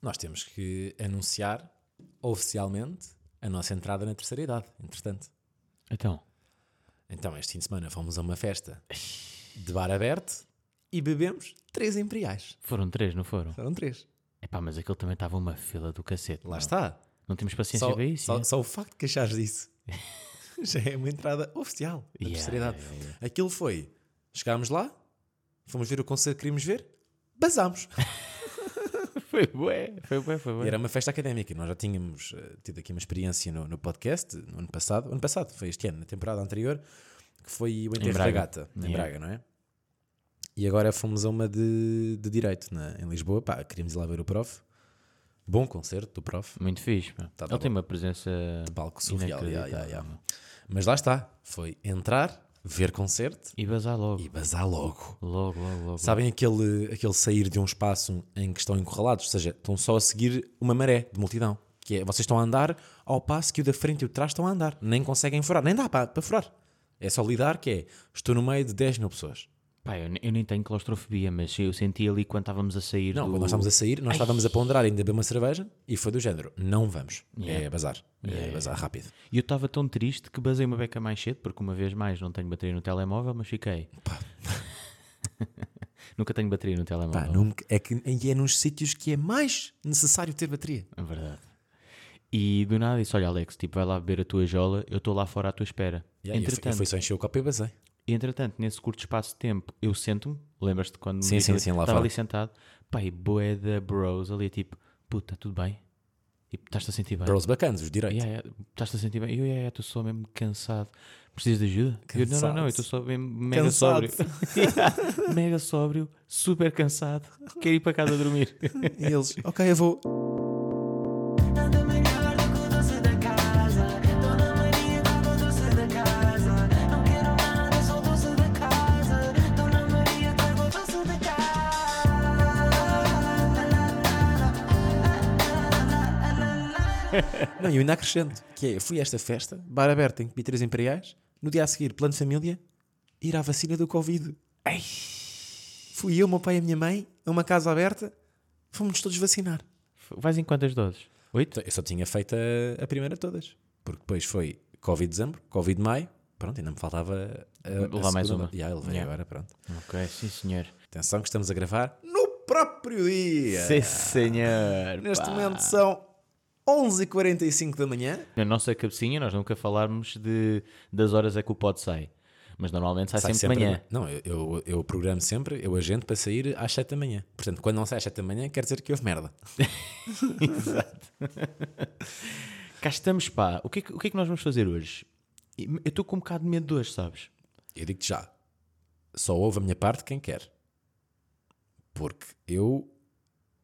Nós temos que anunciar oficialmente a nossa entrada na terceira idade, entretanto. Então, Então, este fim de semana fomos a uma festa de bar aberto e bebemos três imperiais. foram três, não foram? Foram três. Epá, mas aquele também estava uma fila do cacete. Lá não? está. Não temos paciência Só, para isso. só, é? só o facto de queixares disso já é uma entrada oficial da Yeah, terceira idade. yeah, yeah. Aquilo foi: chegámos lá, fomos ver o concerto que queríamos ver, basámos. Foi bué, foi bué, foi E bué. era uma festa académica. Nós já tínhamos eh, tido aqui uma experiência no, no podcast no ano passado. Ano passado, foi este ano, na temporada anterior, que foi o Enterro da. Gata, em Yeah. Braga, não é? E agora fomos a uma de, de Direito, na, em Lisboa. Pá, queríamos ir lá ver o prof. Bom concerto do prof. Muito fixe. Tá, tá Ele tem bom. uma presença. Palco surreal. yeah, yeah, yeah. Mas lá está. Foi entrar, ver concerto E bazar logo. e basar logo. Logo, logo, logo. Sabem aquele, aquele sair de um espaço em que estão encurralados? Ou seja, estão só a seguir uma maré de multidão. Que é, vocês estão a andar ao passo que o da frente e o de trás estão a andar. Nem conseguem furar. Nem dá para, para furar. É só lidar que é, estou no meio de 10 mil pessoas. Pá, eu, eu nem tenho claustrofobia, mas eu senti ali quando estávamos a sair. Não, do... quando nós estávamos a sair, nós estávamos a ponderar ainda beber uma cerveja e foi do género, não vamos. É bazar. É bazar rápido. E eu estava tão triste que basei uma beca mais cedo, porque uma vez mais não tenho bateria no telemóvel, mas fiquei. Nunca tenho bateria no telemóvel. Pá, nunca- é que é nos sítios que é mais necessário ter bateria. É verdade. E do nada disse: Olha, Alex, tipo, vai lá beber a tua jola, eu estou lá fora à tua espera. Yeah, fui- eu entretanto, fui só encher o copo e basei. Entretanto, nesse curto espaço de tempo, eu sento-me, lembras-te quando Sim, sim, sim, lá estava ali sentado, e boé da bros ali, tipo, puta, tudo bem? Tipo, estás-te a sentir bem? Bros bacanas, os direitos. Yeah, yeah, Estás-te a sentir bem? Eu, yeah, yeah, estou só mesmo cansado. Precisas de ajuda? Eu, não, não, não, eu estou só mesmo mega Cansado. sóbrio. Mega sóbrio, super cansado. Quero ir para casa dormir. E eles, ok, eu vou. Não, e eu ainda acrescento, que é, fui a esta festa, bar aberto em Pitras Imperiais, no dia a seguir, plano de família, ir à vacina do Covid. Ei! Fui eu, meu pai e a minha mãe, a uma casa aberta, fomos todos vacinar. Vais em quantas doses? Oito? Eu só tinha feito a, a primeira de todas, porque depois foi Covid dezembro, Covid maio, pronto, ainda me faltava a, a Levar mais uma. Já, eu levei Yeah. agora, pronto. Ok, sim senhor. Atenção que estamos a gravar no próprio dia. Sim senhor. Neste pá. momento são 11h45 da manhã. Na nossa cabecinha nós nunca falarmos de, das horas a que o pod sai. Mas normalmente sai, Sai sempre de manhã. Não, eu, eu, eu programo sempre, eu agendo para sair às 7 da manhã. Portanto, quando não sai às 7 da manhã, quer dizer que houve merda. Exato. Cá estamos, pá. O que, é que, o que é que nós vamos fazer hoje? Eu estou com um bocado de medo de hoje, sabes? Eu digo-te já, só ouve a minha parte quem quer. Porque eu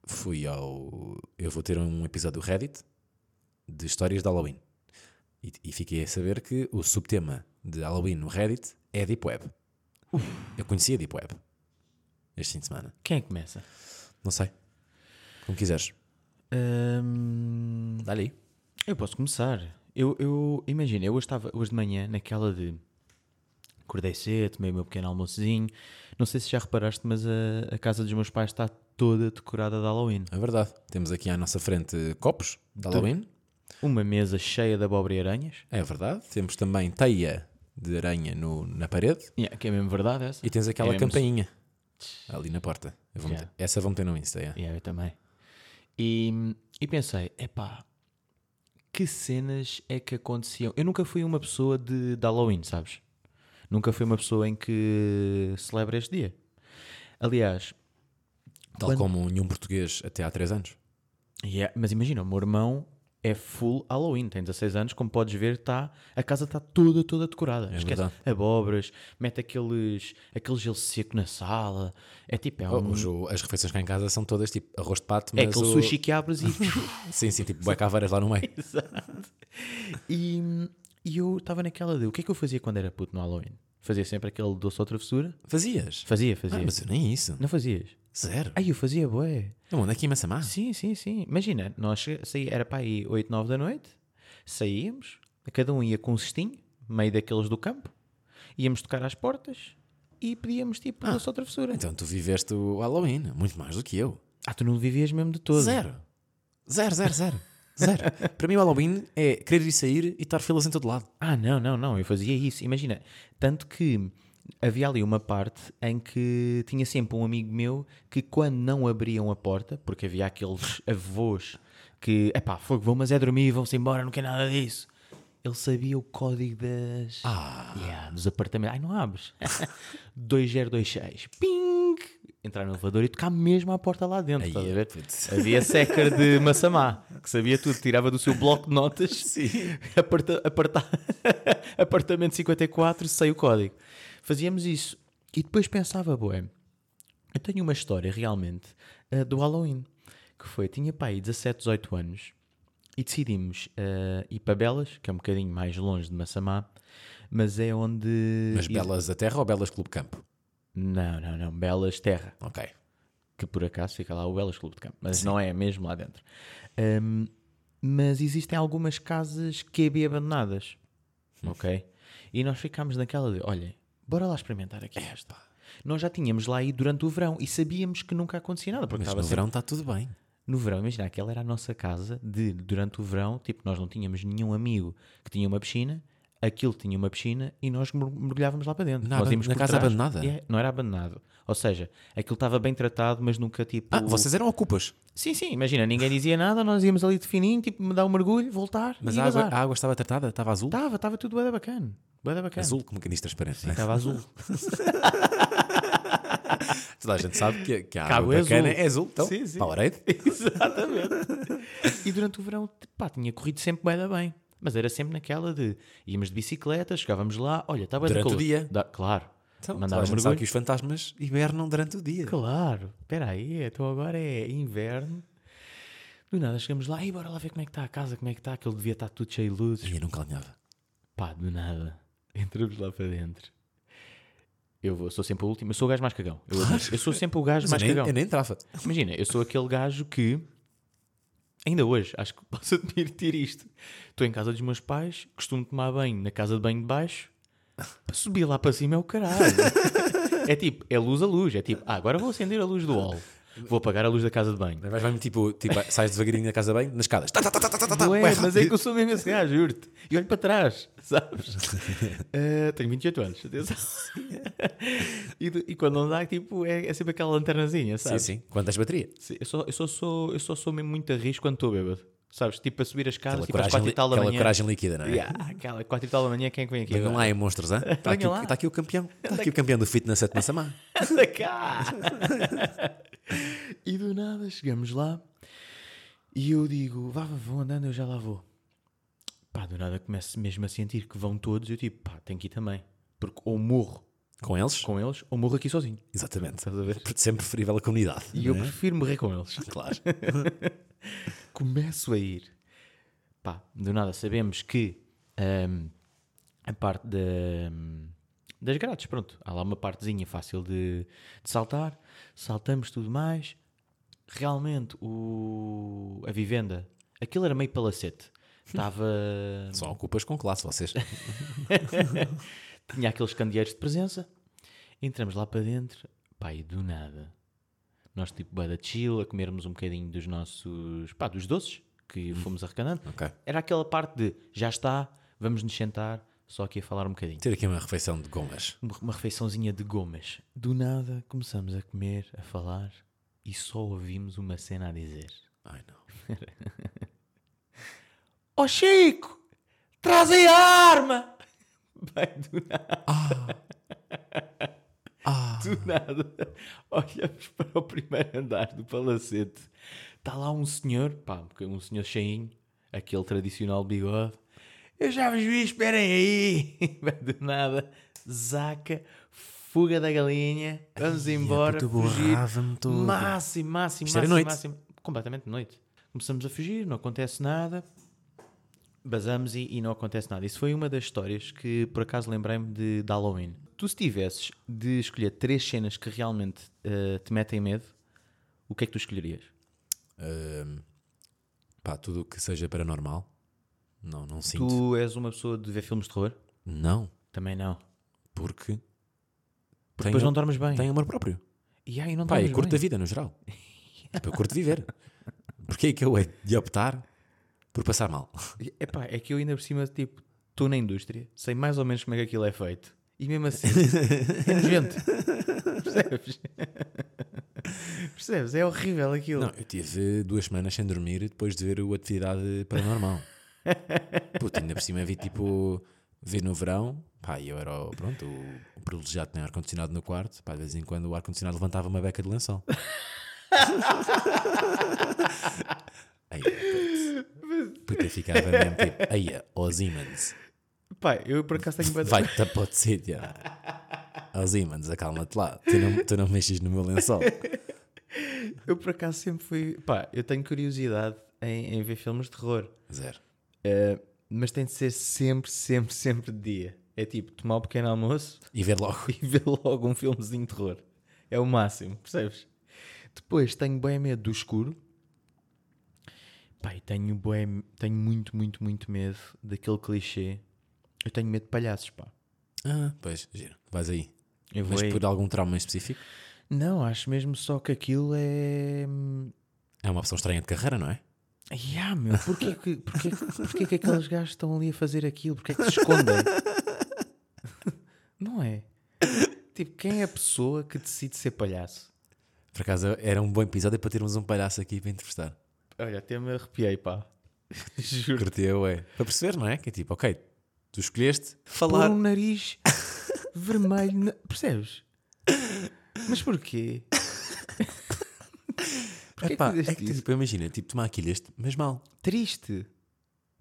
fui ao. Eu vou ter um episódio do Reddit de histórias de Halloween. E, e fiquei a saber que o subtema de Halloween no Reddit é Deep Web. Eu conhecia Deep Web este fim de semana. Quem é que começa? Não sei. Como quiseres. Hum, Dá-lhe aí. eu posso começar. Eu, eu imagina, eu hoje estava hoje de manhã naquela de acordei cedo, tomei o meu pequeno almoçozinho. Não sei se já reparaste, mas a, a casa dos meus pais está toda decorada de Halloween. É verdade. Temos aqui à nossa frente copos de Halloween. Uma mesa cheia de abóbora e aranhas. É verdade. Temos também teia de aranha no, na parede. Yeah, que é mesmo verdade essa. E tens aquela É mesmo- campainha ali na porta. Eu vou Já. meter- Essa vou meter no Insta. é. Yeah, eu também. E, e pensei, epá, que cenas é que aconteciam? Eu nunca fui uma pessoa de, de Halloween, sabes? Nunca fui uma pessoa em que celebra este dia. Aliás, Tal Quando- como nenhum português até há 3 anos. yeah, mas imagina, o meu irmão é full Halloween, tem 16 anos, como podes ver, tá, a casa está toda, toda decorada. Esquece verdade. abóboras, mete aqueles, aquele gelo seco na sala. É tipo, é um... O jo- as refeições cá em casa são todas tipo arroz de pato, É mas aquele o- sushi que abres e Sim, sim, tipo bué caveiras lá no meio. Exato. E, e eu estava naquela de o que é que eu fazia quando era puto no Halloween? Fazia sempre aquele doce ou travessura? Fazias? Fazia, fazia. Ah, mas nem isso. Não fazias? Zero. Ai, eu fazia, bué. Não, onde é que ia Massamá? Sim, sim, sim. Imagina, nós che- saí, era para aí 8, 9 da noite, saíamos, cada um ia com um cestinho, meio daqueles do campo, íamos tocar às portas e pedíamos tipo doce ou travessura. Então tu viveste o Halloween, muito mais do que eu. Ah, tu não vivias mesmo de todo? Zero. Zero, zero, zero. Zero. Para mim, o Halloween é querer ir sair e estar filas em todo lado. Ah, não, não, não, eu fazia isso. Imagina, tanto que havia ali uma parte em que tinha sempre um amigo meu que quando não abriam a porta, porque havia aqueles avós que, epá, fogo, vão, mas é dormir, vão-se embora, não quer nada disso. Ele sabia o código das... Ah, Yeah, dos apartamentos. Ai, não abres. 2026. Ping! Entrar no elevador e tocar mesmo à porta lá dentro. Aí, putz. Havia secker de Massamá, que sabia tudo, tirava do seu bloco de notas. Sim. Aparta, aparta, apartamento 54, sei o código. Fazíamos isso. E depois pensava, boé, eu tenho uma história realmente eh, do Halloween. Que foi, tinha pai 17, 18 anos e decidimos eh, ir para Belas, que é um bocadinho mais longe de Massamá, mas é onde. Mas Belas da Terra ou Belas Clube Campo? Não, não, não. Belas Terra Ok. que por acaso fica lá o Belas Clube de Campo, mas não é mesmo lá dentro. Hum, mas existem algumas casas QB abandonadas, ok? E nós ficámos naquela de, olha, bora lá experimentar aqui esta. Nós já tínhamos lá ido durante o verão e sabíamos que nunca acontecia nada, porque Mas no sempre- verão está tudo bem. no verão, imagina, aquela era a nossa casa de, durante o verão, tipo, nós não tínhamos nenhum amigo que tinha uma piscina, aquilo tinha uma piscina e nós mer- mergulhávamos lá para dentro. Na nós íamos na casa trás. abandonada? É, não era abandonado. Ou seja, aquilo estava bem tratado, mas nunca tipo. Ah, vocês eram ocupas. Sim, sim, imagina, ninguém dizia nada, nós íamos ali de fininho, tipo, me dar um mergulho, voltar. Mas a água, a água estava tratada? Estava azul? Estava, estava tudo da bacana. Da bacana. Azul, como caniço transparente. né? Estava azul. Toda a gente sabe que, que a Que água água é bacana azul. é azul. Então, Sim, sim. Powerade. Exatamente. E durante o verão, pá, tinha corrido sempre da bem. Mas era sempre naquela de íamos de bicicleta, chegávamos lá, olha, está bem Durante o dia? claro. Então, Mandava mergulho. que os fantasmas hibernam durante o dia. Claro, espera aí, então agora é inverno. Do nada chegamos lá e bora lá ver como é que está a casa, como é que está, que ele devia estar tudo cheio de luzes. E eu nunca alinhava. Pá, do nada, entramos lá para dentro. Eu vou, sou sempre o último, eu sou o gajo mais cagão. Eu, eu sou sempre o gajo Mas mais eu, nem, cagão. eu nem entrava. Imagina, eu sou aquele gajo que, ainda hoje, acho que posso admitir isto. Estou em casa dos meus pais, costumo tomar banho na casa de banho de baixo, para subir lá para cima é o caralho. é tipo, é luz a luz, é tipo, ah, agora vou acender a luz do hall, vou apagar a luz da casa de banho. Vais vai-me tipo, tipo, sais devagarinho da casa bem, nas escadas. Tá, tá, tá, tá, tá, tá, tá, Ué, mas é que eu sou mesmo esse gajo, juro-te. E olho para trás, sabes? Eh, tenho 28 anos, atenção. e, de- e quando não dá, tipo, é, é sempre aquela lanternazinha, Sim, sabes? sim. Quantas bateria? Sim, Eu só, eu, só sou, eu só sou mesmo muito a risco quando estou bêbado. Sabes? Tipo a subir as escadas, Aquela tipo às coragem, 4 e tal da aquela manhã. coragem líquida, não é? Yeah, aquela 4 e tal da manhã, quem é que vem aqui? Venham agora? lá em monstros, hã? Está aqui, está aqui o campeão. Está aqui o campeão do fitness at Massamá. Anda cá! e do nada chegamos lá e eu digo, vá, vou andando, eu já lá vou. Pá, do nada começo mesmo a sentir que vão todos e eu tipo, pá, tenho que ir também. Porque ou morro Com eles? com eles ou morro aqui sozinho. Exatamente. Estás a ver? Sempre preferível a comunidade. E eu é? prefiro morrer com eles. Claro. começo a ir. Pá, do nada sabemos que ahm, a parte da, das grades, pronto, há lá uma partezinha fácil de, de saltar, saltamos tudo mais. Realmente o, a vivenda, aquilo era meio palacete. Estava. Só ocupas com classe, vocês. tinha aqueles candeeiros de presença. Entramos lá para dentro, e do nada. Nós, tipo, bué da chill, a comermos um bocadinho dos nossos, pá, dos doces que fomos arrecadando. Ok. Era aquela parte de, já está, vamos nos sentar, só aqui a falar um bocadinho. Ter aqui uma refeição de gomas. Uma, uma refeiçãozinha de gomas. Do nada, começamos a comer, a falar, e só ouvimos uma cena a dizer. Ai não. Ó oh, Chico, traz aí a arma! Bem, do nada. Ah, Do nada, olhamos para o primeiro andar do palacete. Está lá um senhor, pá, um senhor cheinho, aquele tradicional bigode. Eu já vos vi, esperem aí. Do nada, zaca, fuga da galinha, vamos embora, puta, fugir. borrava-me todo. Máximo, máximo, Isto máximo, máximo. Completamente de noite. Começamos a fugir, não acontece nada. Basamos e, e não acontece nada. Isso foi uma das histórias que por acaso lembrei-me de, de Halloween. Tu, se tivesses de escolher três cenas que realmente eh, te metem medo, o que é que tu escolherias? Ahm, pá, tudo o que seja paranormal. Não, não sinto. Tu és uma pessoa de ver filmes de terror? Não, Também não. porque Porque depois não dormes bem. tenho amor próprio. E aí não Pá, dormes curto bem. a vida no geral. tipo, eu curto viver. Porquê é que eu hei de optar por passar mal? Epá, é que eu ainda por cima, tipo, estou na indústria, sei mais ou menos como é que aquilo é feito. E mesmo assim, é nojento. Percebes? Percebes? É horrível aquilo. Não, eu tive duas semanas sem dormir depois de ver o Atividade Paranormal. Puta, ainda por cima vi tipo. Vi no verão, pá, eu era o- pronto, o, o privilegiado ter ar-condicionado no quarto, pá, de vez em quando o ar-condicionado levantava uma beca de lençol. Aí, puta, ficava mesmo tipo, aí, ó Siemens, Pá, eu por acaso tenho de- vai-te outro sítio. Ó Siemens, acalma-te lá, tu não, tu não mexes no meu lençol. Eu por acaso sempre fui. Pá, eu tenho curiosidade em, em ver filmes de terror. Zero. Eh, mas tem de ser sempre, sempre, sempre de dia. É tipo tomar um pequeno almoço E ver logo. e ver logo um filmezinho de terror. É o máximo, percebes? Depois tenho bem medo do escuro. E tenho, bué, tenho muito, muito, muito medo daquele clichê. Eu tenho medo de palhaços, pá. Ah, pois, giro, vais aí. Eu Mas aí. por algum trauma em específico? Não, acho mesmo só que aquilo é. É uma opção estranha de carreira, não é? Ya, meu, porquê que, porquê, que- porquê que aqueles gajos estão ali a fazer aquilo? Porquê que se escondem? Não é? Tipo, quem é a pessoa que decide ser palhaço? Por acaso era um bom episódio para termos um palhaço aqui para entrevistar. Olha, até me arrepiei, pá. Juro. Curtiu, é. Para perceber, não é? Que é tipo, ok, tu escolheste falar. um nariz vermelho, na- percebes? Mas porquê? Porquê Epá, que fizeste é que isso? tipo, imagina, tipo, tomar aquilo este, mas mal. Triste.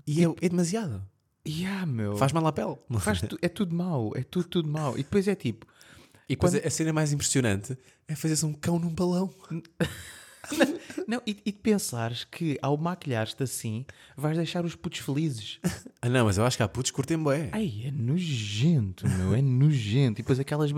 E é, é demasiado. Ya, meu. Faz mal à pele. Faz tu- é tudo mau, é tudo, tudo mau. E depois é tipo, E depois Quando- a cena mais impressionante é fazer-se um cão num balão. não, e, e de pensares que ao maquilhar-te assim vais deixar os putos felizes. Ah não, mas eu acho que há putos que curtem bué. Ai, é nojento, meu, é nojento. E depois aquelas,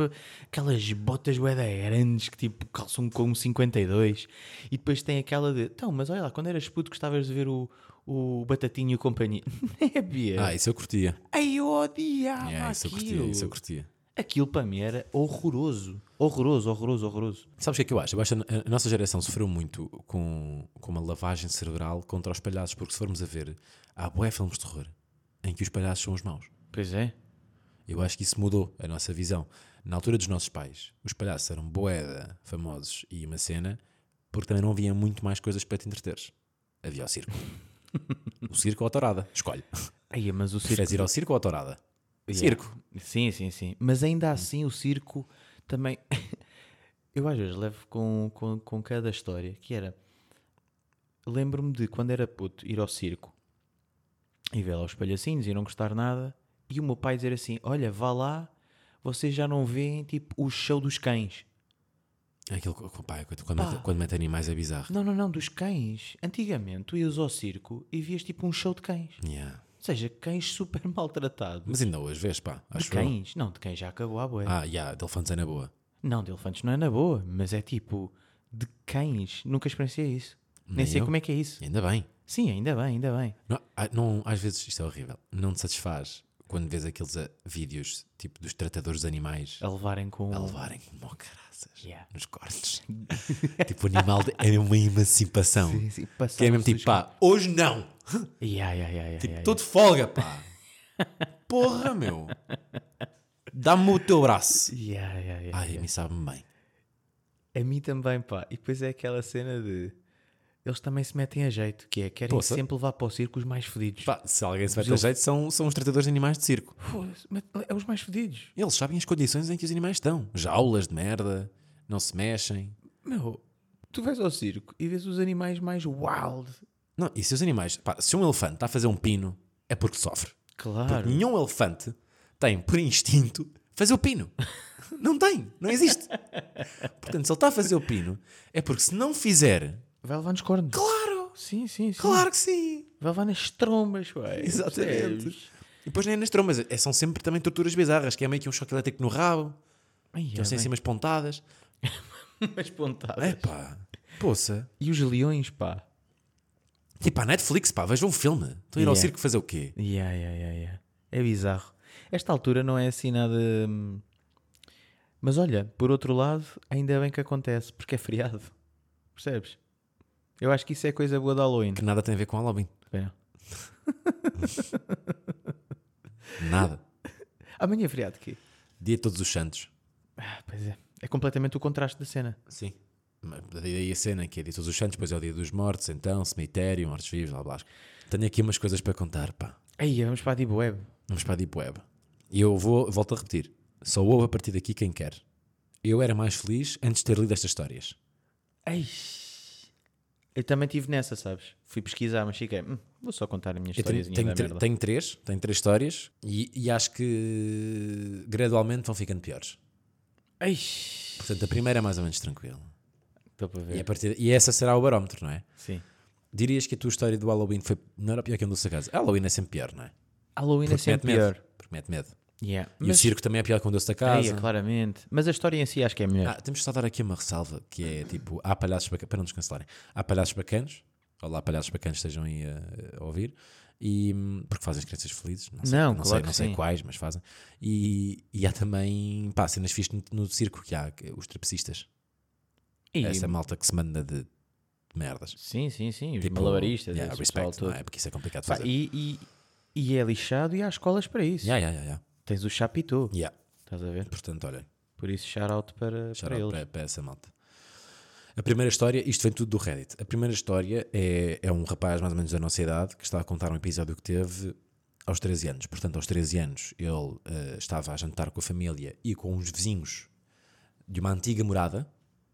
aquelas botas bué da grandes que tipo calçam com um 52 e depois tem aquela de, então, mas olha lá, quando eras puto gostavas de ver o, o Batatinho e o companhia. Nébia! Ah, isso eu curtia. Ai, eu odiava Yeah, isso eu curtia, isso eu curtia. Aquilo para mim era horroroso. Horroroso, horroroso, horroroso. Sabes o que é que eu acho? Eu acho que a nossa geração sofreu muito com, com uma lavagem cerebral contra os palhaços, porque se formos a ver, há bué filmes de terror em que os palhaços são os maus. Pois é. Eu acho que isso mudou a nossa visão. Na altura dos nossos pais, os palhaços eram boeda, famosos e uma cena, porque também não havia muito mais coisas para te entreteres. Havia o circo. o circo ou a tourada. Escolhe. Ai, mas o circo... Preferes ir ao circo ou à tourada? Yeah. Circo. Sim, sim, sim. Mas ainda assim o circo também. Eu às vezes levo com, com, com cada história que era. Lembro-me de quando era puto ir ao circo e ver lá os palhacinhos e não gostar nada. E o meu pai dizer assim: Olha, vá lá, vocês já não veem tipo o show dos cães. Aquilo, que- pá, quando, mete, quando mete animais é bizarro. Não, não, não, dos cães. Antigamente tu ias ao circo e vias tipo um show de cães. Yeah. Ou seja, cães super maltratados. Mas ainda hoje vês, pá. De Acho eu. cães? Não, de cães já acabou a boa. Ah, yeah, de elefantes é na boa. Não, de elefantes não é na boa, mas é tipo de cães. Nunca experienciei isso. Nem, Nem sei eu. como é que é isso. Ainda bem. Sim, ainda bem, ainda bem. Não, ah, não, às vezes isto é horrível. Não te satisfaz quando vês aqueles ah, vídeos tipo dos tratadores de animais A levarem com. a levarem como caraças Yeah. nos cortes. tipo, o animal de- é uma emancipação. Sim, sim, Que é mesmo tipo, pá, hoje não. Yeah, yeah, Tipo, de folga, pá. Porra, meu. Dá-me o teu braço. Ai, a mim sabe-me bem. A mim também, pá. E depois é aquela cena de. Eles também se metem a jeito, que é querem Poça. sempre levar para o circo os mais fedidos. Pá, se alguém se ter eles- jeito, são, são os tratadores de animais de circo. Mas É os mais fedidos. Eles sabem as condições em que os animais estão. Jaulas de merda, não se mexem. Meu, tu vais ao circo e vês os animais mais wild. Não, e se os animais. Pá, se um elefante está a fazer um pino, é porque sofre. Claro. Porque nenhum elefante tem, por instinto, fazer o pino. Não tem, não existe. Portanto, se ele está a fazer o pino, é porque se não fizer. Vai levar nos cornos. Claro! Sim, sim, sim. Claro que sim! Vai levar nas trombas, ué. Exatamente. E depois nem nas trombas, é- são sempre também torturas bizarras, que é meio que um choque elétrico no rabo, Ai, é têm bem. assim umas pontadas. Umas pontadas. É pá, poça. E os leões, pá. Tipo, a Netflix, pá, vejam um filme. Estão a ir ao Yeah. circo fazer o quê? Yeah, yeah, yeah, yeah. É bizarro. Esta altura não é assim nada. hum, Mas olha, por outro lado, ainda bem que acontece, porque é feriado. Percebes? Eu acho que isso é coisa boa de Halloween. que nada tem a ver com Halloween. É. Nada. Amanhã é feriado aqui. Dia de Todos os Santos. Ah, pois é. É completamente o contraste da cena. Sim. Daí a cena que é dia de Todos os Santos, depois é o dia dos mortos, então, cemitério, mortos-vivos, blá blá. Tenho aqui umas coisas para contar, pá. Aí, vamos para a Deep Web. Vamos para a Deep Web. E eu vou, volto a repetir. Só ouve a partir daqui quem quer. Eu era mais feliz antes de ter lido estas histórias. Ei. Eu também estive nessa, sabes? Fui pesquisar, mas fiquei. "Hum, vou só contar a minha tenho, história tenho, merda. tenho três, tenho três histórias e, e acho que gradualmente vão ficando piores. Ei. Portanto, a primeira é mais ou menos tranquila. Estou para E, ver. a partir, e essa será o barómetro, não é? Sim. Dirias que a tua história do Halloween foi melhor ou pior que a do Casa? Halloween é sempre pior, não é? Halloween é Porque sempre mete medo. pior. Porque mete medo. Yeah. E Mas, o circo também é pior que o doce da Aí, casa. é, claramente. Mas a história em si acho que é melhor. Ah, temos só dar aqui uma ressalva que é tipo, há palhaços bacanos, para não nos cancelarem, há palhaços bacanos, olá palhaços bacanos estejam aí a, a ouvir, e, porque fazem as crianças felizes, não sei, Não, não claro sei, não sei quais, mas fazem. E, e há também, pá, cenas fixas no, no circo, que há que- os trapecistas, E- essa malta que se manda de, merdas. Sim, sim, sim. Os Tipo, malabaristas, yeah, respect, não é? Porque isso é complicado de fazer. e, e, e é lixado e há escolas para isso. Yeah, yeah, yeah, yeah. Tens o Chapitou, Yeah. estás a ver? Portanto, olhem, Por isso, shout-out para, Shout para para, para essa malta. A primeira história, isto vem tudo do Reddit. A primeira história é, é um rapaz mais ou menos da nossa idade que está a contar um episódio que teve aos 13 anos. Portanto, aos 13 anos ele eh, estava a jantar com a família e com os vizinhos de uma antiga morada.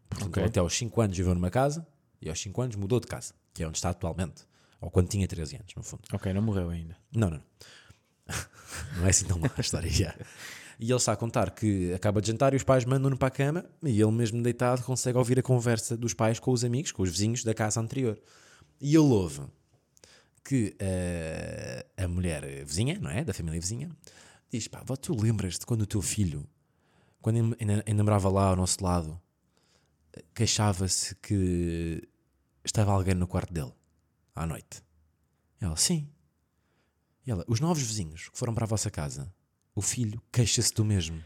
Portanto, Ok. ele até aos 5 anos viveu numa casa e aos 5 anos mudou de casa, que é onde está atualmente. Ou quando tinha 13 anos, no fundo. Ok, não morreu ainda. Não, não. Não é assim tão má a história já. E ele está a contar que acaba de jantar e os pais mandam-no para a cama e ele mesmo deitado consegue ouvir a conversa dos pais com os amigos, com os vizinhos da casa anterior. E ele ouve que eh, a mulher vizinha, não é? Da família vizinha, diz: pá, tu lembras-te quando o teu filho, quando ainda- ainda, ainda morava lá ao nosso lado, queixava-se que estava alguém no quarto dele à noite? Ela, sim. E ela, os novos vizinhos que foram para a vossa casa, o filho queixa-se do mesmo.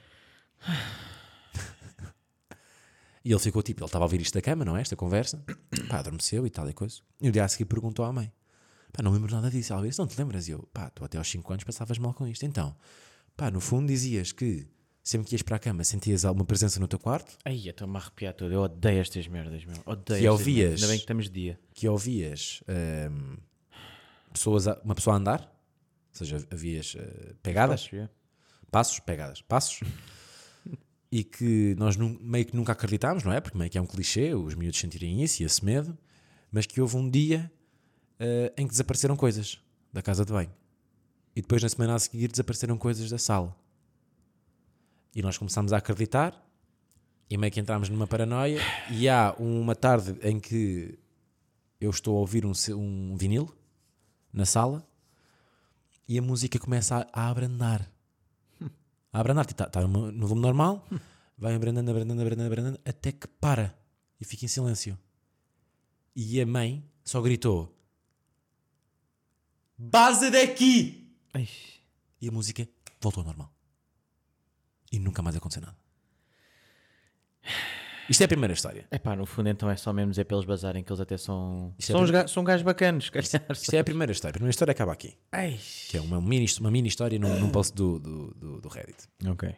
e ele ficou tipo, ele estava a ouvir isto da cama, não é? Esta conversa. Pá, adormeceu e tal e coisa. E o dia a seguir perguntou à mãe: Pá, não lembro nada disso. Ela disse: Não te lembras? E eu, pá, tu até aos 5 anos passavas mal com isto. Então, pá, no fundo dizias que sempre que ias para a cama sentias alguma presença no teu quarto, Ai, estou-me a arrepiar todo. Eu odeio estas merdas, meu. Odeio Que ouvias- merdas. Ainda bem que estamos de dia. que ouvias hum, pessoas a- uma pessoa a andar, seja, havias eh, pegadas. Posso ver? passos, pegadas, passos, e que nós nu- meio que nunca acreditámos, não é? Porque meio que é um clichê os miúdos sentirem isso e esse medo, mas que houve um dia eh, em que desapareceram coisas da casa de banho. E depois na semana a seguir desapareceram coisas da sala. E nós começámos a acreditar e meio que entramos numa paranoia e há uma tarde em que eu estou a ouvir um, um vinil na sala e a música começa a, a abrandar a abrandar, está tá no no volume normal, vai abrandando, abrandando, abrandando, abrandando, até que para e fica em silêncio. E a mãe só gritou: Base daqui! Ai, E a música voltou ao normal. E nunca mais aconteceu nada. Isto é a primeira história. Epá, no fundo então é só mesmo dizer para eles bazarem que eles até são... Isto é São, são gajos bacanos, calhar. Isto é a primeira história. A primeira história acaba aqui. Ai. Que é uma mini, uma mini história num, num post do, do, do, do Reddit. Ok. A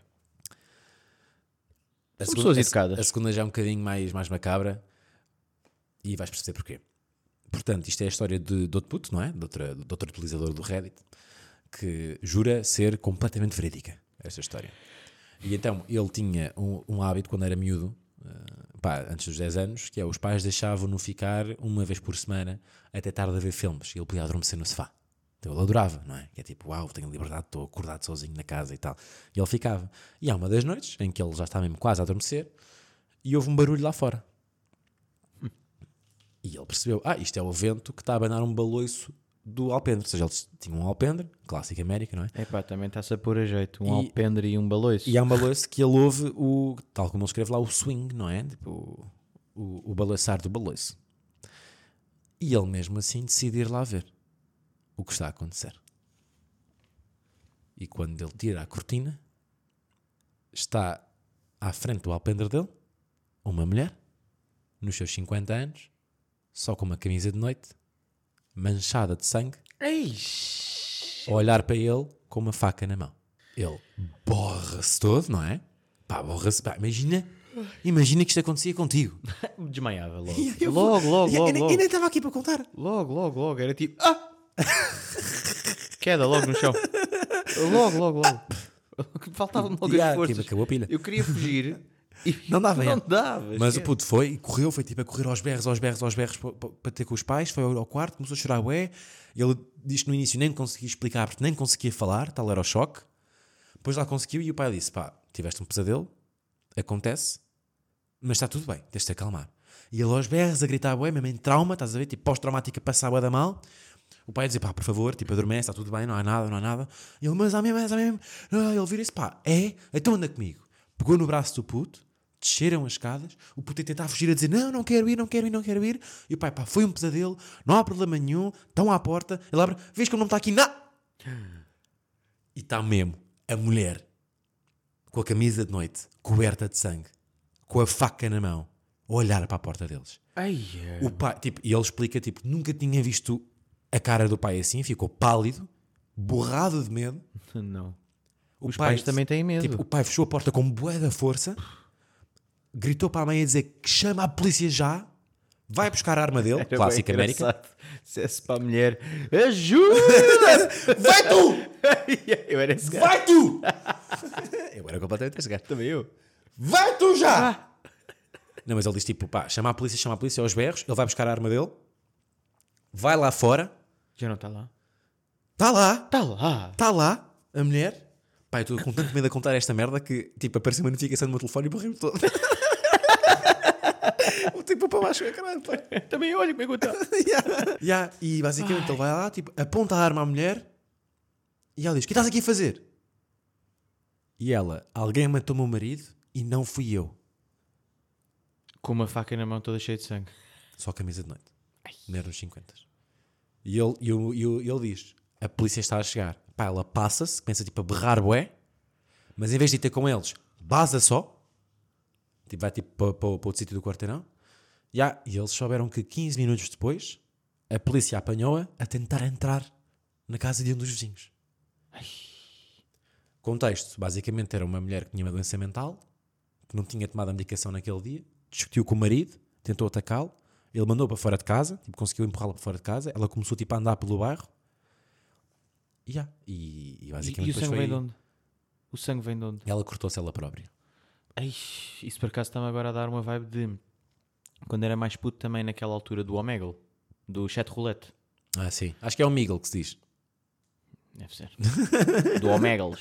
São segunda- pessoas a- educadas. A segunda já é um bocadinho mais, mais macabra e vais perceber porquê. Portanto, isto é a história de, de outro puto, não é? De, outra, de outro utilizador do Reddit que jura ser completamente verídica esta história. E então ele tinha um, um hábito quando era miúdo, eh, pá, antes dos 10 anos, que é os pais deixavam-no ficar uma vez por semana até tarde a ver filmes e ele podia adormecer no sofá. Então ele adorava, não é? Que é tipo, uau, tenho liberdade, estou acordado sozinho na casa e tal. E ele ficava. E há uma das noites em que ele já está mesmo quase a adormecer e houve um barulho lá fora. E ele percebeu, ah, isto é o vento que está a abanar um baloiço do alpendre. Ou seja, eles tinham um alpendre, clássico América, não é? Epá, também está-se a pôr a jeito. Um E- alpendre e um baloiço. E há um baloiço que ele ouve o, tal como ele escreve lá, o swing, não é? Tipo, o, o balançar do baloiço. E ele mesmo assim decide ir lá ver o que está a acontecer. E quando ele tira a cortina, está à frente do alpendre dele uma mulher, nos seus 50 anos, só com uma camisa de noite, manchada de sangue, Eish. a olhar para ele com uma faca na mão. Ele borra-se todo, não é? Pá, borra-se. Pá, imagina, imagina que isto acontecia contigo. Desmaiava logo. Eu- logo, logo, E- logo, e nem- estava aqui para contar. Logo, logo, logo. Era tipo. Ah! Queda logo no chão. Logo, logo, logo. Faltava-me logo Yeah, as forças. acabou a pilha. Eu queria fugir. Não dava, Não é. dava. Mas o puto foi e correu, foi tipo a correr aos berros, aos berros, aos berros para, ter com os pais, foi ao, quarto, começou a chorar, ué. Ele diz que no início nem conseguia explicar porque nem conseguia falar, tal era o choque. Depois lá conseguiu e o pai disse: pá, tiveste um pesadelo, acontece, mas está tudo bem, tens de te acalmar. E ele aos berros a gritar, ué, mesmo em trauma, estás a ver, tipo pós-traumática passava da mal. O pai a dizer, pá, por favor, tipo, adormece, está tudo bem, não há nada, não há nada. E ele, mas há mesmo, mas há mesmo. Ah, ele vira-se, pá, é? Então anda comigo. Pegou no braço do puto, desceram as escadas, o puto a tentar fugir, a dizer, não, não quero ir, não quero ir, não quero ir. E o pai, pá, foi um pesadelo, não há problema nenhum, estão à porta. Ele abre, vês que ele não está aqui, não! E está mesmo a mulher, com a camisa de noite, coberta de sangue, com a faca na mão, a olhar para a porta deles. Ai, O pai, tipo, e ele explica, tipo, nunca tinha visto a cara do pai assim, ficou pálido, borrado de medo. Não. O Os pais também têm medo. Tipo, o pai fechou a porta com bué da força, gritou para a mãe a dizer que chama a polícia já, vai buscar a arma dele, Era clássica América. Dissesse para a mulher: Ajuda! Vai tu! eu era esse. Vai tu! eu era completamente esse. Também eu. Vai tu já! Não, mas ele diz tipo, pá, chama a polícia, chama a polícia aos berros, ele vai buscar a arma dele, vai lá fora, Já não está lá? está lá, Está lá. está lá, a mulher. Pá, eu estou com tanto medo a contar esta merda que, tipo, apareceu uma notificação no meu telefone e borrei-me todo. Tipo para baixo, caralho, pá. Também olha como é que eu estou. yeah. Yeah. E basicamente ele vai lá, tipo, aponta a arma à mulher e ela diz: O que estás aqui a fazer? E ela: Alguém matou o meu marido e não fui eu. Com uma faca na mão toda cheia de sangue. Só camisa de noite. Mulher nos 50. E ele, e, e o- ele diz: A polícia está a chegar. Pá, ela passa-se, pensa tipo a berrar bué, mas em vez de ir ter com eles, baza só. Tipo, vai tipo para, para, para outro sítio do quarteirão. Yeah, e eles souberam que 15 minutos depois a polícia apanhou-a a tentar entrar na casa de um dos vizinhos. Contexto: basicamente era uma mulher que tinha uma doença mental, que não tinha tomado a medicação naquele dia, discutiu com o marido, tentou atacá-lo, ele mandou para fora de casa, tipo, conseguiu empurrá-la para fora de casa, ela começou tipo, a andar pelo bairro. E, yeah, e, e E, basicamente e o depois sangue foi- vem de onde? O sangue vem de onde? ela cortou-se ela própria. Ai, isso por acaso está-me agora a dar uma vibe de quando era mais puto também naquela altura do Omegle, do chat roulette. Ah, sim. Acho que é o Miguel que se diz. Deve ser. do Omegles.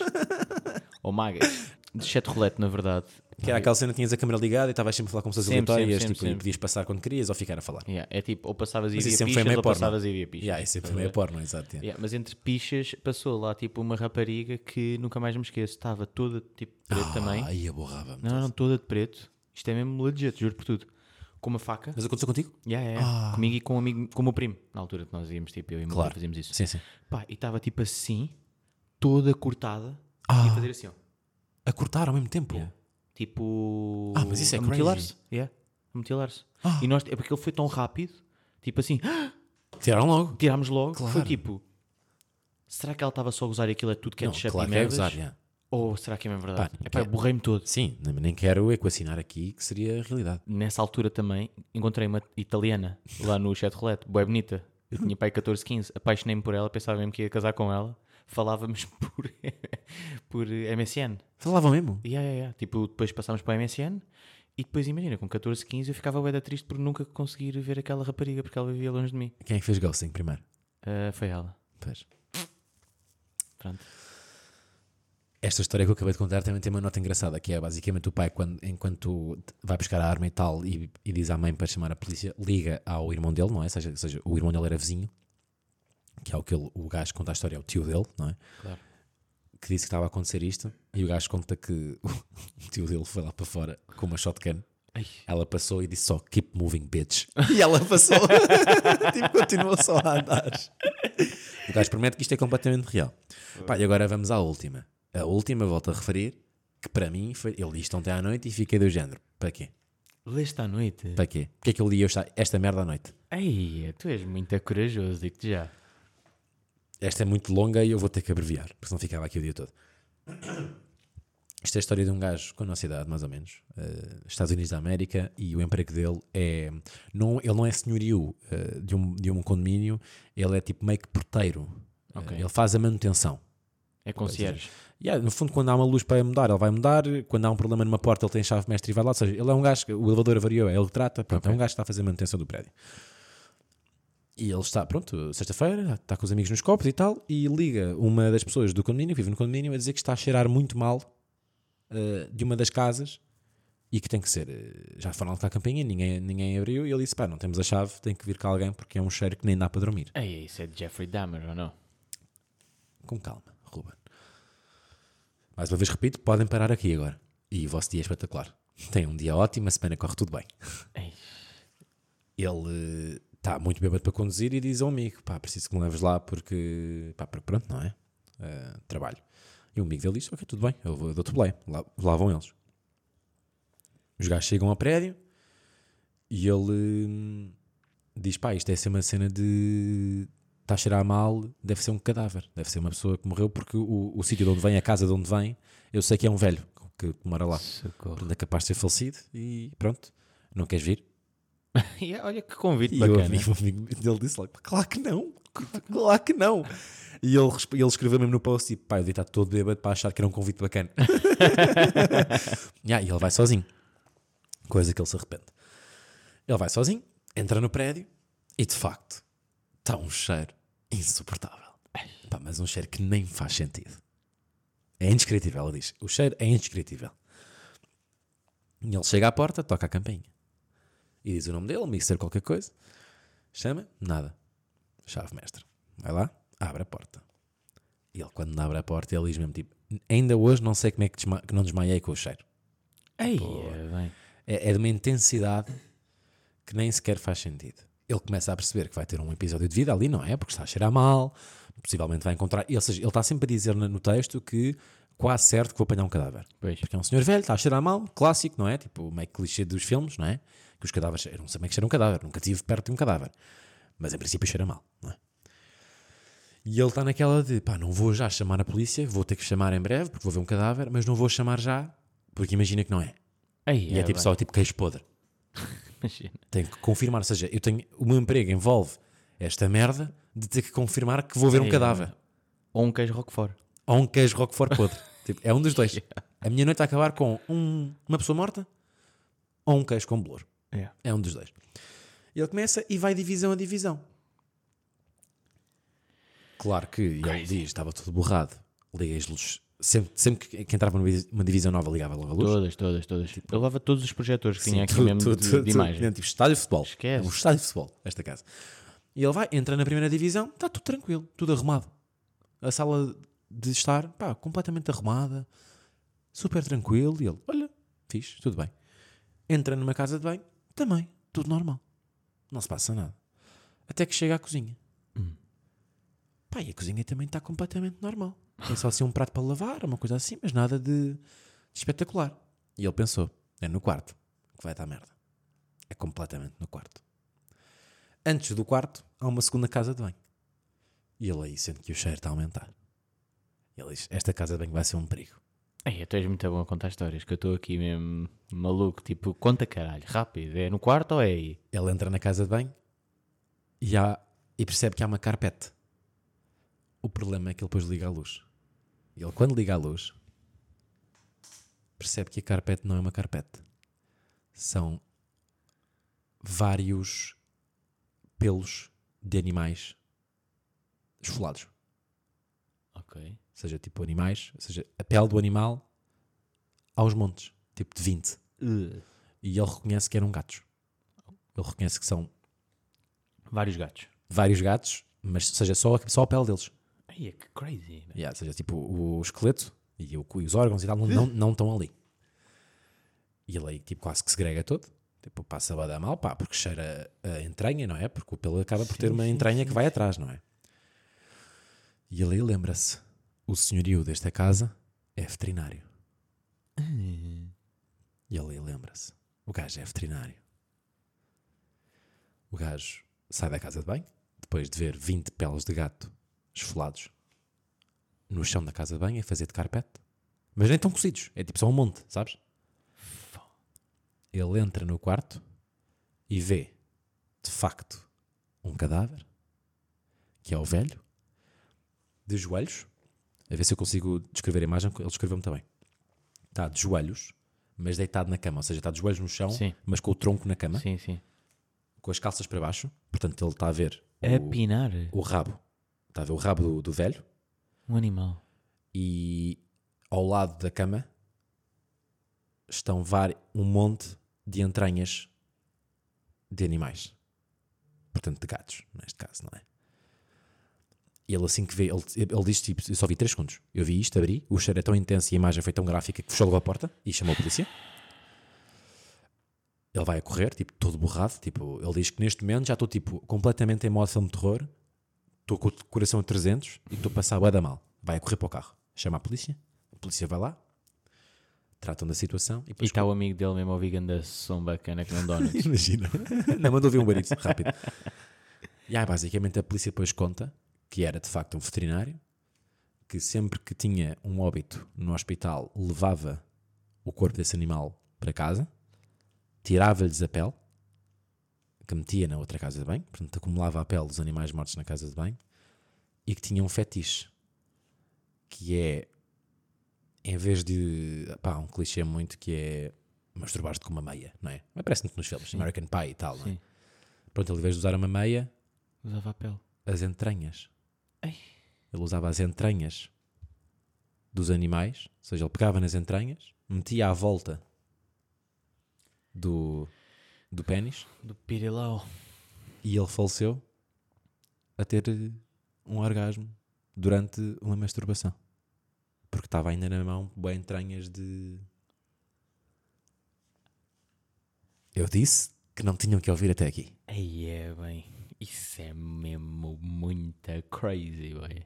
Omagas. De chat roulette, na verdade. Que era aquela cena que tinhas a câmera ligada e estavas sempre a falar com pessoas aleatórias tipo, sempre, e podias passar quando querias ou ficar a falar. Yeah, é tipo, ou passavas e via pichas ou passavas e via pichas. Yeah, isso sempre foi meio porno, exato. yeah. Yeah, mas entre pichas passou lá tipo uma rapariga que nunca mais me esqueço. Estava toda tipo preto também. Ah, aí aborrava-me. Não, não, não, toda de preto. Isto é mesmo legit, juro por tudo. Com uma faca. Mas aconteceu contigo? Yeah, yeah, yeah. Comigo e com um amigo, com o meu primo. Na altura que nós íamos, tipo, eu e o meu Claro. primo fazíamos isso. Sim, sim. Pá, e estava tipo assim, toda cortada. Ah. E a fazer assim, ó. A cortar ao mesmo tempo. Yeah. Tipo. Ah, mas isso é a crazy. mutilar-se. Yeah. A mutilar-se. Ah. E nós, é porque ele foi tão rápido, tipo assim, Tiraram logo. tirámos logo. Foi Claro. tipo. Será que ela estava só a e aquilo é tudo Não, ketchup claro e que é merdas? gozar, yeah. Ou será que é mesmo verdade? Pá, é pá, eu borrei-me todo. Sim, nem- quero equacionar aqui que seria a realidade. Nessa altura também encontrei uma italiana lá no chat roulette, boa bonita. Eu tinha pai 14, 15, apaixonei-me por ela, pensava mesmo que ia casar com ela. Falávamos por, por MSN. Falavam mesmo. Yeah, yeah, yeah. Tipo, depois passámos para o MSN e depois imagina, com 14, 15 eu ficava bué da triste por nunca conseguir ver aquela rapariga porque ela vivia longe de mim. Quem é que fez ghosting primeiro? Ah, foi ela. Pois. Pronto. Esta história que eu acabei de contar também tem uma nota engraçada, que é basicamente o pai, quando, enquanto vai buscar a arma e tal, e, e diz à mãe para chamar a polícia, liga ao irmão dele, não é? Ou seja, ou seja, o irmão dele era vizinho, que é o que ele, o gajo conta a história, é o tio dele, não é? Claro. Que disse que estava a acontecer isto, e o gajo conta que o tio dele foi lá para fora com uma shotgun. Ai. Ela passou e disse só keep moving, bitch. E ela passou, tipo, continuou só a andar. O gajo promete que isto é completamente real. Pá, e agora vamos à última. A última, volto a referir, que para mim foi. Ele disse ontem à noite e fiquei do género. Para quê? Leste à noite. Para quê? Porque é que ele lia esta, esta merda à noite? Ei, tu és muito corajoso, digo-te já. Esta é muito longa e eu vou ter que abreviar, porque senão ficava aqui o dia todo. Isto é a história de um gajo com a nossa idade, mais ou menos, eh, Estados Unidos da América, e o emprego dele é. Não, ele não é senhorio eh, de, um, de um condomínio, ele é tipo meio que porteiro. Eh, Ok. ele faz a manutenção. É concierge. Yeah, no fundo, quando há uma luz para mudar, ele vai mudar. Quando há um problema numa porta, ele tem chave mestre e vai lá. Ou seja, ele é um gajo o elevador avariou, é ele que trata. Pronto, é um gajo que está a fazer a manutenção do prédio. E ele está, pronto, sexta-feira, está com os amigos nos copos e tal, e liga uma das pessoas do condomínio, que vive no condomínio, a dizer que está a cheirar muito mal eh, de uma das casas e que tem que ser. eh, já foram lá a campainha, ninguém, ninguém abriu, e ele disse: pá, não temos a chave, tem que vir cá alguém porque é um cheiro que nem dá para dormir. Ei, isso é de Jeffrey Dahmer ou não? Com calma, Ruben. Mais uma vez repito, podem parar aqui agora. E o vosso dia é espetacular. Tem um dia ótimo, a semana corre tudo bem. Ele está muito bêbado para conduzir e diz ao amigo: pá, preciso que me leves lá porque, pá, porque pronto, não é? Eh, trabalho. E o amigo dele diz: ok, tudo bem, eu, vou- dou-te play. Lá, lá vão eles. Os gajos chegam ao prédio e ele hum, diz: pá, isto deve ser uma cena de. Está a cheirar mal, deve ser um cadáver, deve ser uma pessoa que morreu, porque o, o sítio de onde vem, a casa de onde vem, eu sei que é um velho que, mora lá. Socorro. Portanto, é capaz de ser falecido e pronto, não queres vir? E olha que convite E bacana. amigo, o amigo dele disse logo: Claro que não, claro que não. E ele, ele escreveu mesmo no post: tipo, Pá, eu devia estar todo bêbado para achar que era um convite bacana. Yeah, e ele vai sozinho, coisa que ele se arrepende. Ele vai sozinho, entra no prédio e de facto está um cheiro insuportável. Pá, mas um cheiro que nem faz sentido. É indescritível, ele diz. O cheiro é indescritível. E ele chega à porta, toca a campainha. E diz o nome dele, Mister qualquer coisa. Chama, nada. Chave mestra. Vai lá, abre a porta. E ele, quando abre a porta, ele diz mesmo tipo: Ainda hoje não sei como é que, desma- que não desmaiei com o cheiro. Ei, é. É, é de uma intensidade que nem sequer faz sentido. Ele começa a perceber que vai ter um episódio de vida ali, não é? Porque está a cheirar mal, possivelmente vai encontrar. Ou seja, ele está sempre a dizer no texto que quase certo que vou apanhar um cadáver. Pois. Porque é um senhor velho, está a cheirar mal, clássico, não é? Tipo, meio clichê dos filmes, não é? Que os cadáveres. Eu não sei como é que cheira um cadáver, nunca estive perto de um cadáver. Mas em princípio cheira mal, não é? E ele está naquela de pá, não vou já chamar a polícia, vou ter que chamar em breve porque vou ver um cadáver, mas não vou chamar já porque imagina que não é. E é, tipo bem. só tipo queijo podre. Imagina. Tenho que confirmar, ou seja, eu tenho, o meu emprego envolve esta merda de ter que confirmar que vou ver um Ei, cadáver. Ou um queijo roquefort. Ou um queijo roquefort podre. Tipo, é um dos dois. A minha noite vai acabar com um- uma pessoa morta ou um queijo com bolor. É. É um dos dois. Ele começa e vai divisão a divisão. Claro que ele diz, estava tudo borrado. Luzes. Sempre, sempre que, entrava numa divi- uma divisão nova, ligava logo a luz. Todas, todas, todas. Eu levava todos os projetores que Sim, tinha aqui tudo, mesmo tudo, de, tudo, de imagem. Tipo, estádio de futebol. Esquece. É um estádio de futebol, esta casa. E ele vai, entra na primeira divisão, está tudo tranquilo, tudo arrumado. A sala de estar, pá, completamente arrumada, super tranquilo. E ele, olha, fixe, tudo bem. Entra numa casa de banho, também, tudo normal. Não se passa nada. Até que chega à cozinha. Pá, e a cozinha também está completamente normal. Tem só assim um prato para lavar, uma coisa assim, mas nada de, de espetacular. E ele pensou, é no quarto que vai dar merda. É completamente no quarto. Antes do quarto, há uma segunda casa de banho. E ele aí sente que o cheiro está a aumentar. Ele diz: Esta casa de banho vai ser um perigo. Ei, tu és muito bom a contar histórias, que eu estou aqui mesmo maluco. Tipo, conta caralho, rápido. É no quarto ou é aí? Ele entra na casa de banho e, há, e percebe que há uma carpete. O problema é que ele depois liga a luz. Ele, quando liga a luz, percebe que a carpete não é uma carpete. São vários pelos de animais esfolados. Ok. Seja, tipo animais, ou seja, a pele do animal aos montes, tipo de 20. E ele reconhece que eram gatos. Ele reconhece que são Vários gatos. vários gatos, mas seja só, a- só a pele deles. Ai, é que crazy. né? Yeah, ou seja, tipo o esqueleto e, o, e os órgãos e tal não, não, estão ali. E ele aí tipo, quase que se grega todo. Tipo, passa a dar mal, pá, porque cheira a entranha, não é? Porque o pelo acaba por ter uma entranha que vai atrás, não é? E ele aí lembra-se: o senhorio desta casa é veterinário. E ele aí lembra-se: o gajo é veterinário. O gajo sai da casa de banho, depois de ver 20 peles de gato esfolados no chão da casa de banho, a fazer de carpete. Mas nem estão cozidos, é tipo só um monte, sabes? Ele entra no quarto e vê, de facto, um cadáver, que é o velho, de joelhos. A ver se eu consigo descrever a imagem, ele descreveu-me também. Está de joelhos, mas deitado na cama, ou seja, está de joelhos no chão, Sim. mas com o tronco na cama, Sim, sim. com as calças para baixo. Portanto, ele está a ver A o, pinar. o rabo. Está a ver o rabo do, do velho Um animal. e ao lado da cama estão um monte de entranhas de animais. Portanto, de gatos, neste caso, não é? E ele assim que vê, ele, ele diz tipo, eu só vi 3 segundos. Eu vi isto, abri, o cheiro é tão intenso e a imagem foi tão gráfica que fechou logo a porta e chamou a polícia. Ele vai a correr, tipo, todo borrado. Tipo, ele diz que neste momento já estou tipo, completamente em modo filme de terror. Estou com o coração a 300 e estou a passar da mal. Vai a correr para o carro. Chama a polícia. A polícia vai lá. Tratam da situação e está o amigo dele mesmo, o vegan da som bacana que não donuts. Imagina. Não, mandou vir um barito rápido. E aí, basicamente, a polícia depois conta que era de facto um veterinário que sempre que tinha um óbito no hospital levava o corpo desse animal para casa, tirava-lhes a pele, que metia na outra casa de banho, portanto acumulava a pele dos animais mortos na casa de banho, e que tinha um fetiche, que é, em vez de, pá, um clichê muito que é masturbar-te com uma meia, não é? Mas parece muito nos filmes, American Pie e tal, não é? Sim. Pronto, ele, em vez de usar uma meia, Usava a pele. as entranhas. Ei. Ele usava as entranhas dos animais, ou seja, ele pegava nas entranhas, metia à volta do, do pênis Do pirilau. e ele faleceu a ter eh, um orgasmo durante uma masturbação. Porque estava ainda na mão bem entranhas de. Eu disse que não tinham que ouvir até aqui. Aí é bem. Isso é mesmo muita crazy, boy.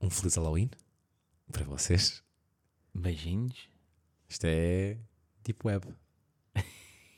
Um feliz Halloween para vocês. Beijinhos Isto é Deep Web.